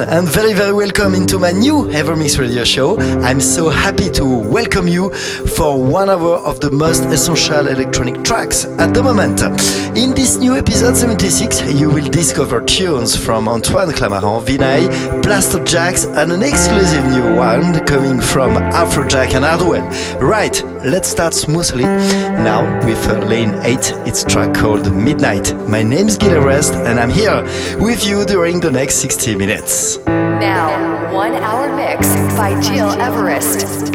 Everyone, and very, very welcome into my new Evermix radio show. I'm so happy to welcome you for one hour of the most essential electronic tracks at the moment. In this new episode 76, you will discover tunes from Antoine Clamaran, Vinai, Blasterjaxx, and an exclusive new one coming from Afrojack and Hardwell. Right, let's start smoothly. Now with lane 8, it's track called Midnight. My name's Gil Everest, and I'm here with you during the next 60 minutes. Now, one hour mix by Gil Everest.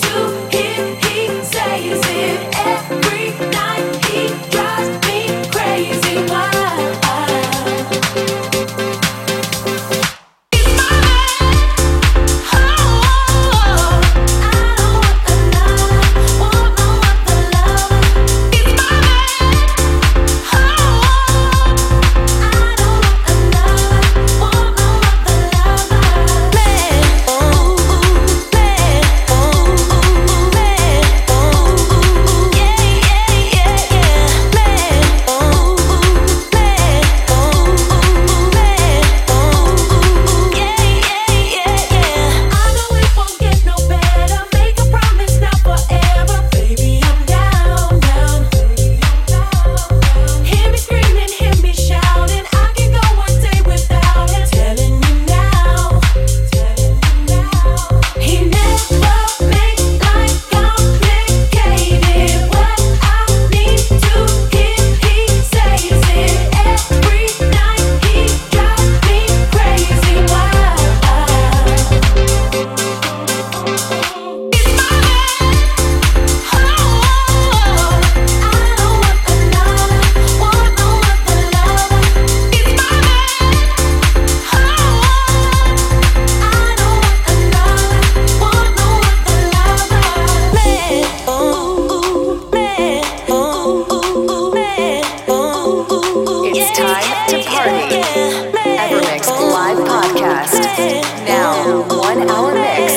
to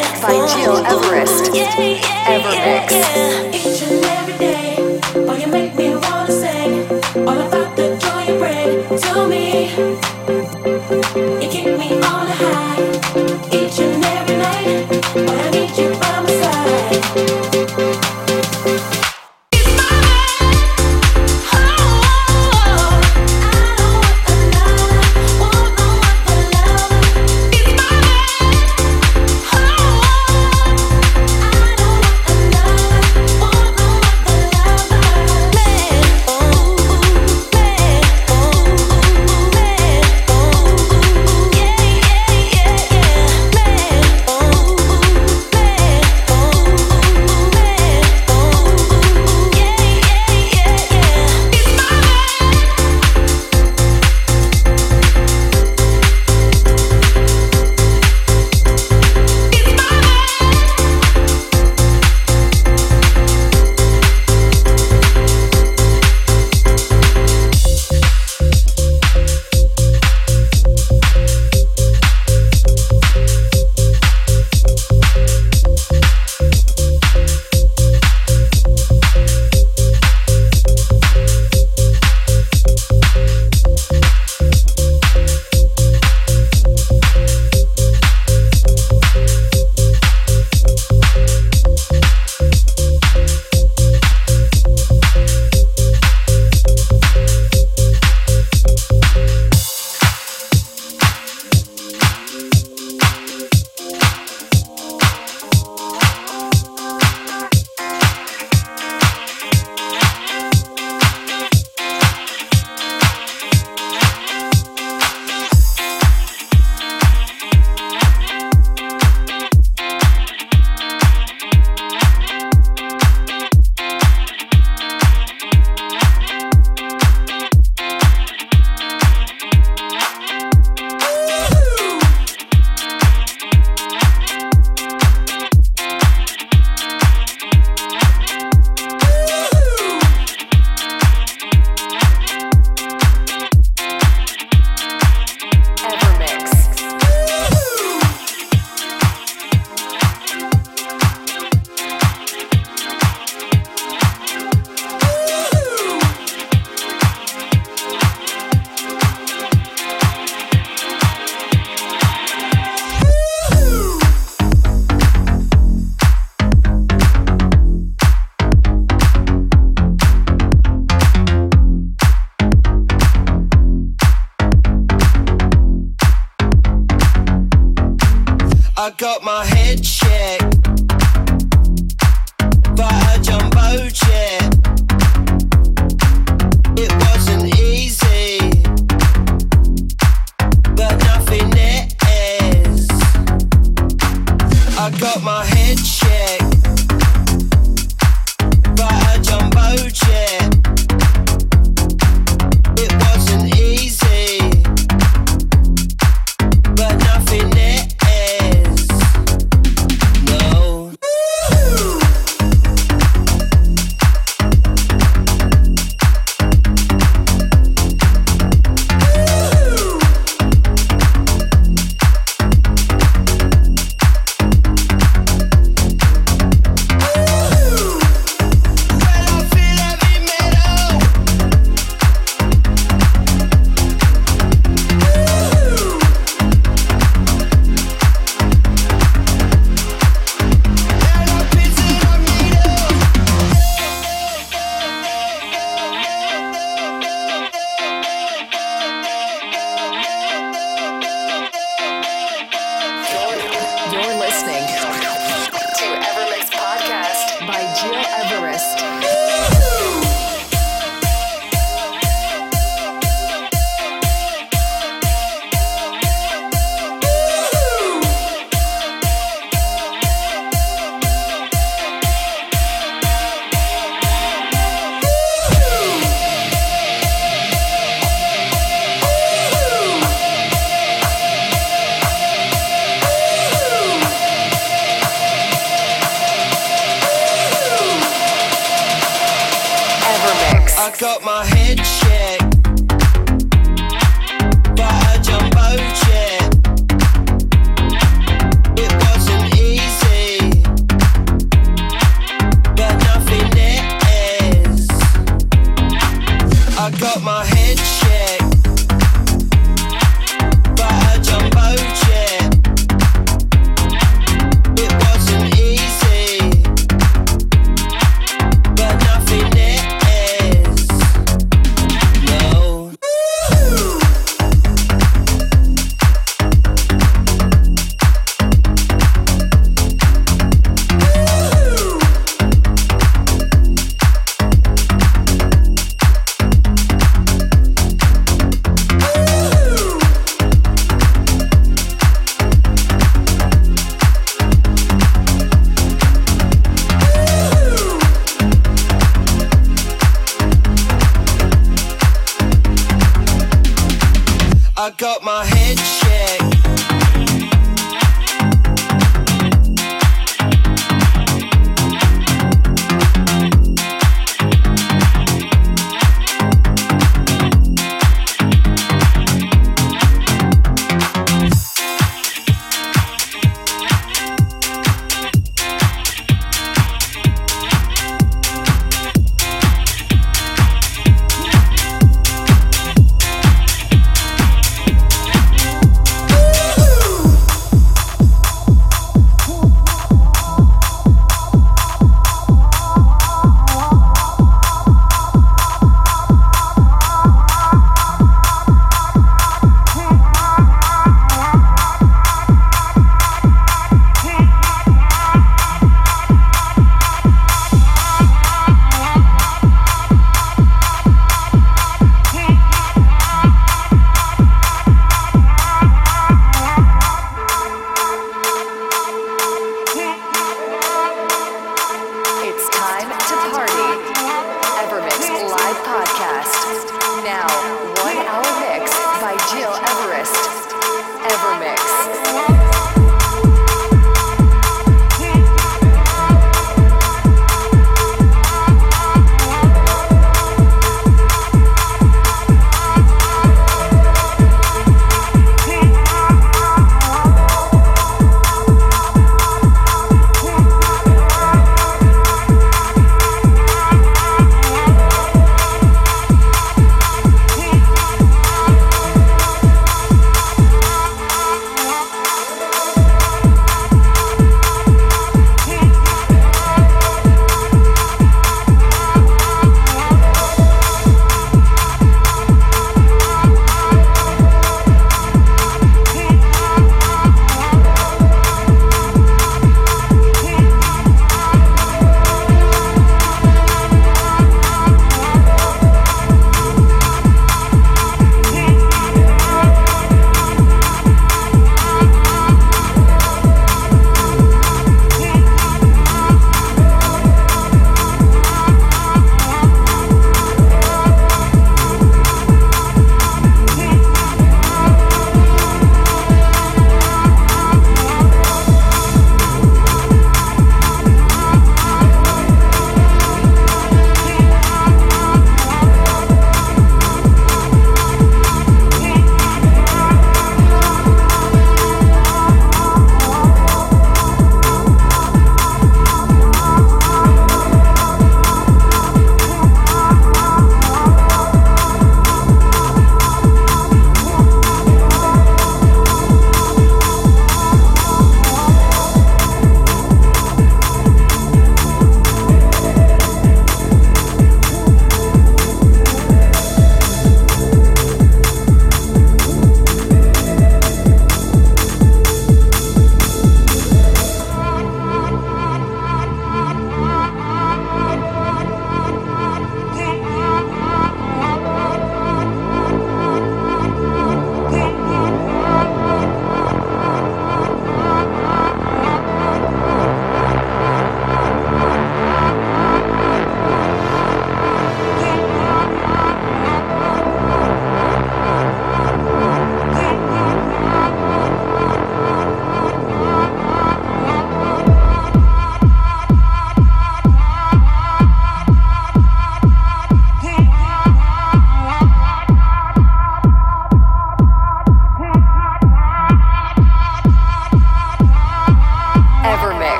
got my Everest. checked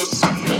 Hollywood.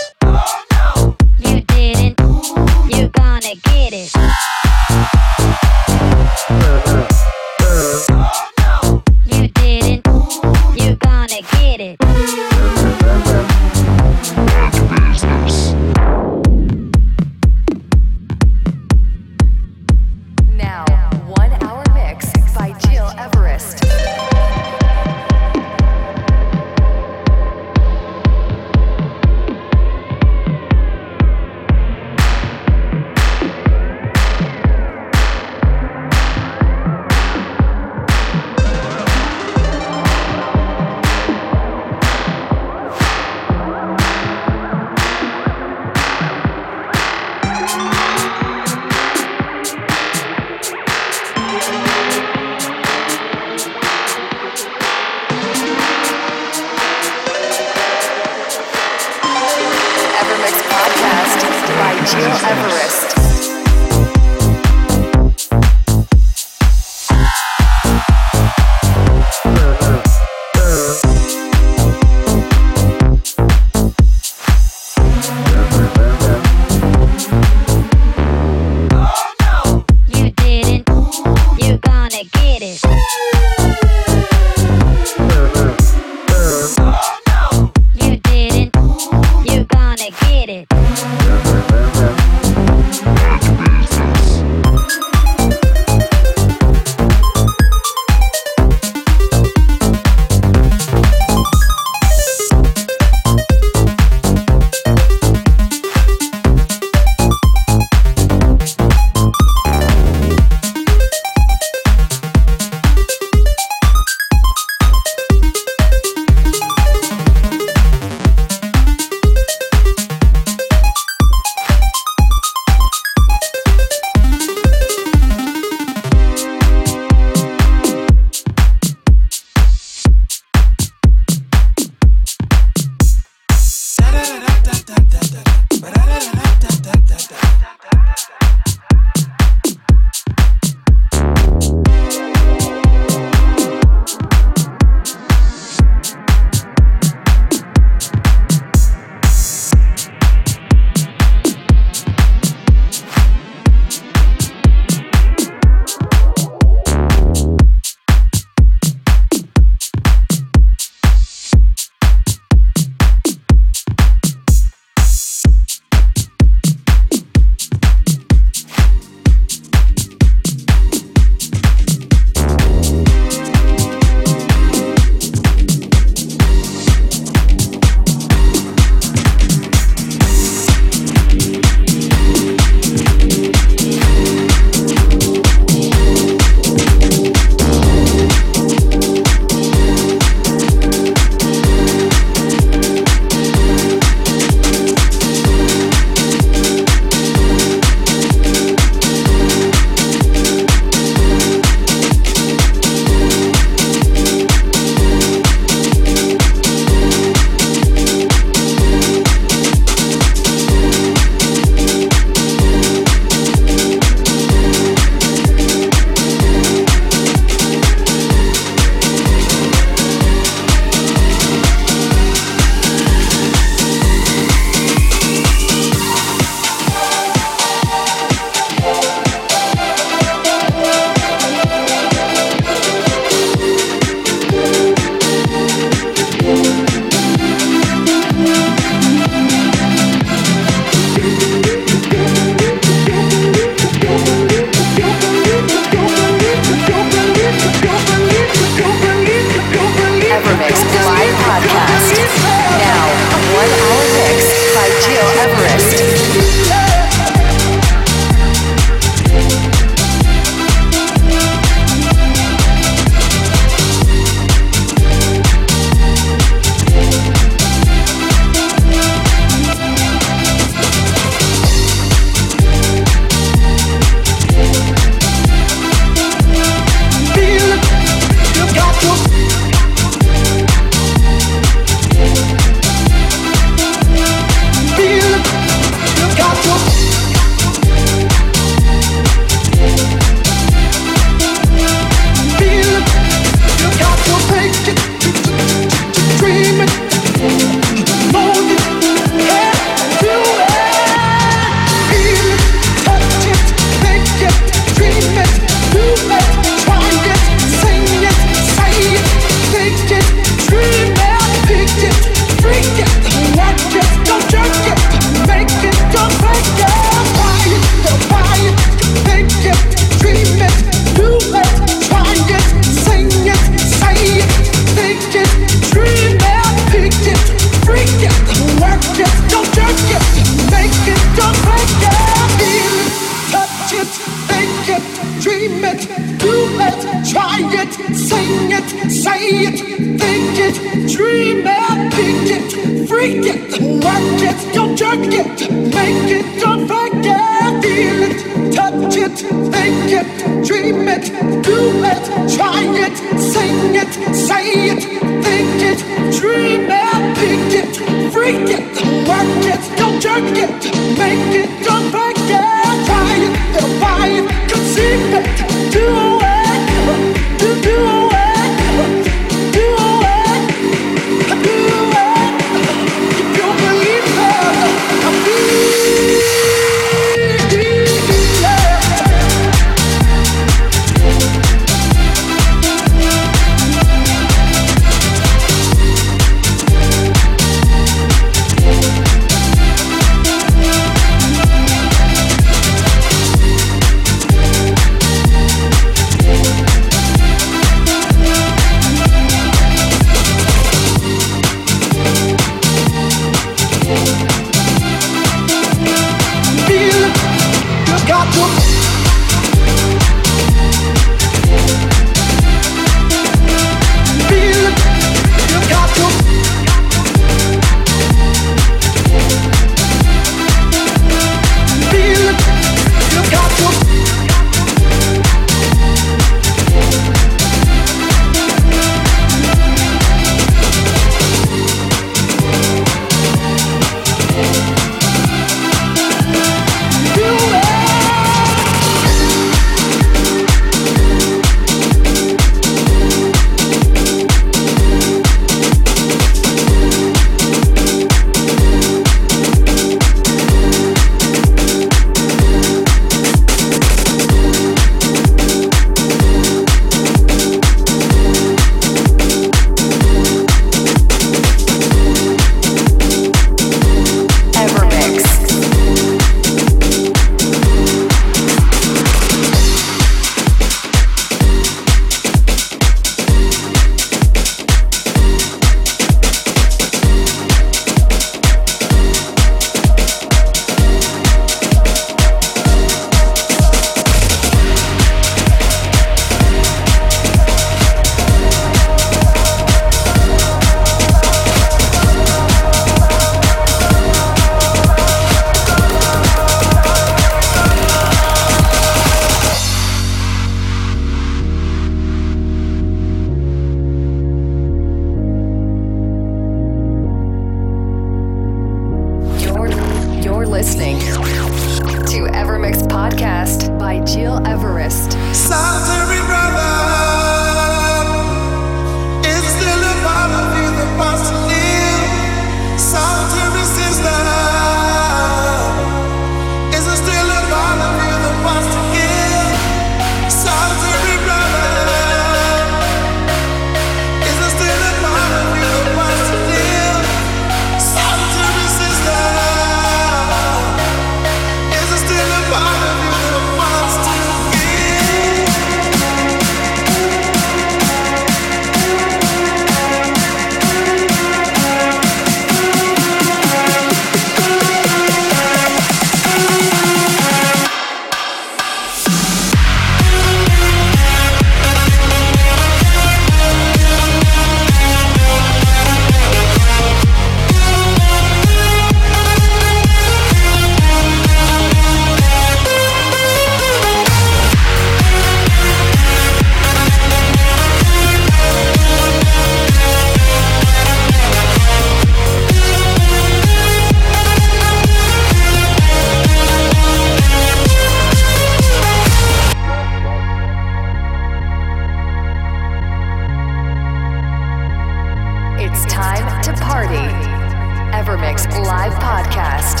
live podcast.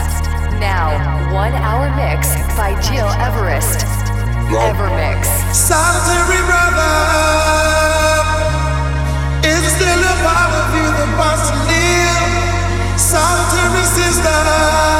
Now, one hour mix by Gil Everest. Evermix. Solitary brother, it's still a part of you that wants to live. Solitary sister.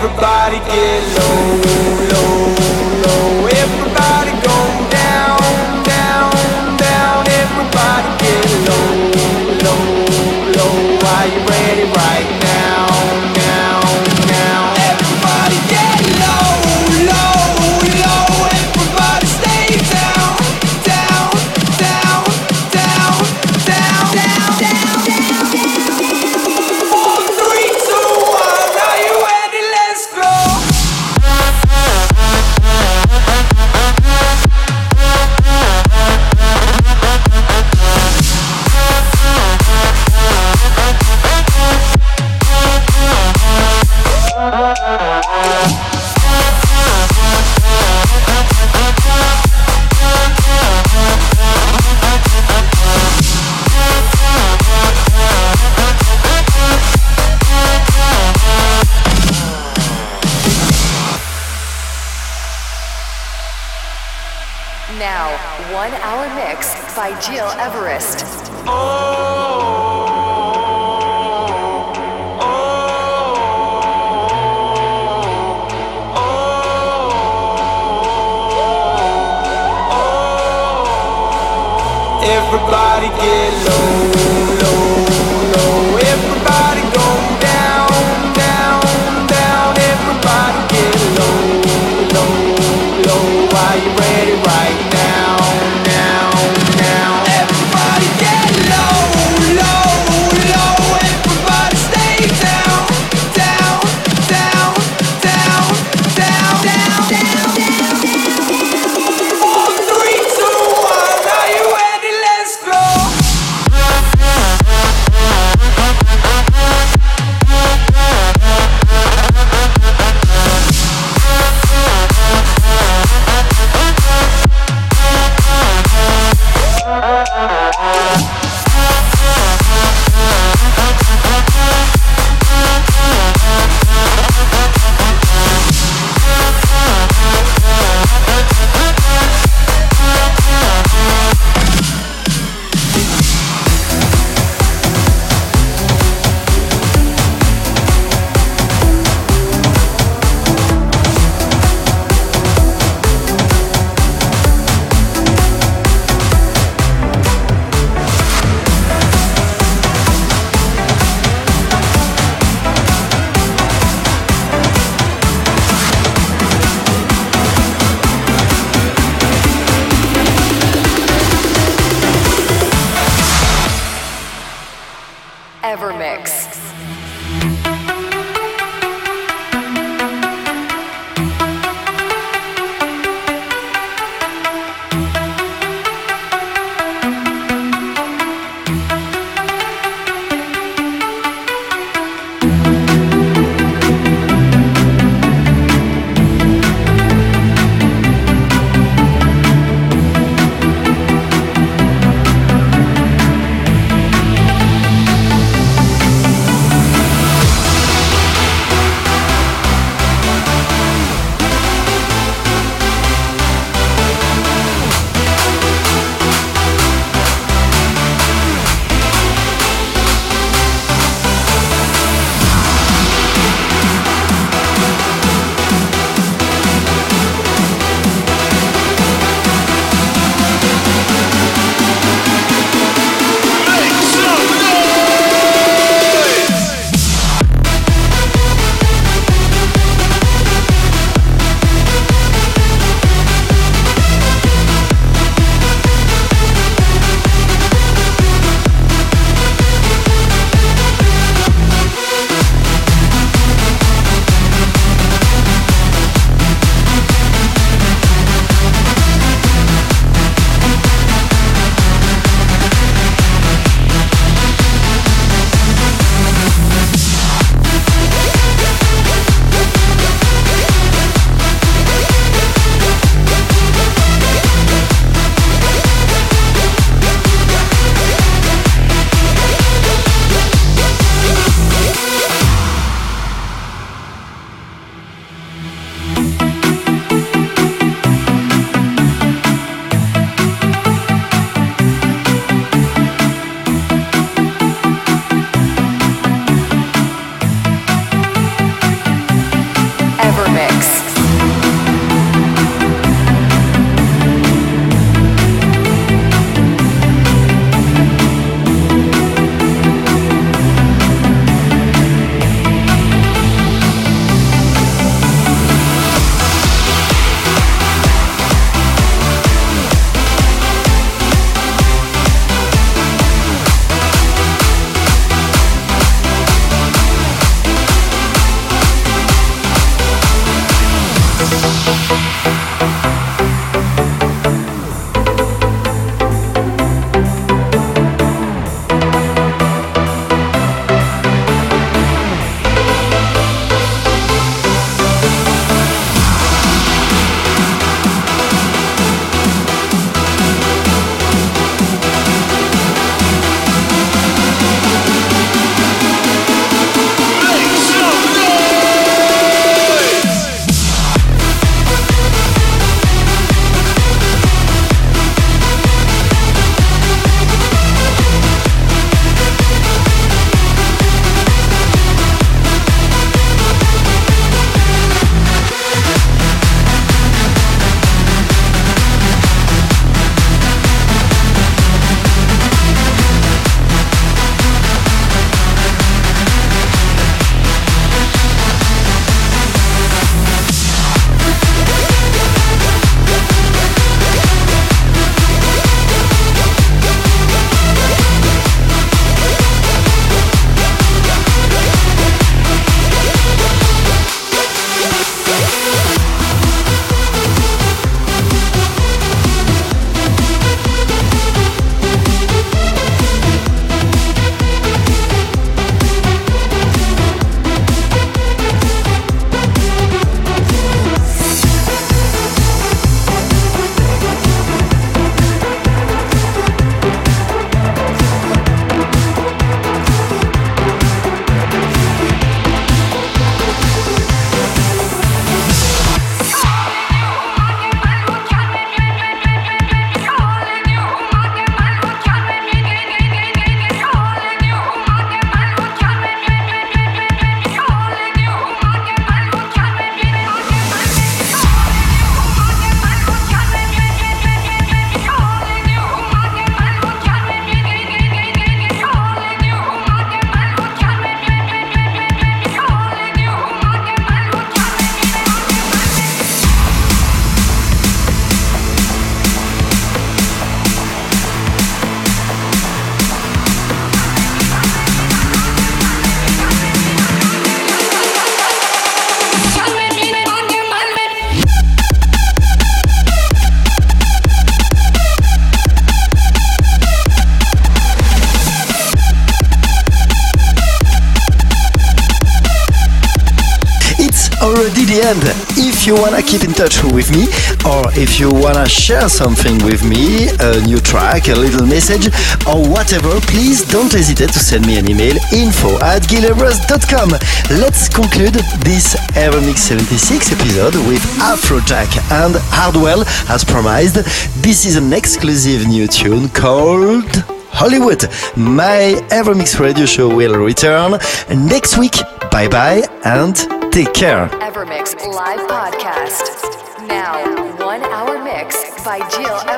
Everybody get low, low, keep in touch with me, or if you wanna share something with me, a new track, a little message, or whatever, please don't hesitate to send me an email info at gileverest.com. Let's conclude this Evermix 76 episode with Afrojack and Hardwell as promised. This is an exclusive new tune called Hollywood. My Evermix radio show will return next week. Bye bye and take care. By Gil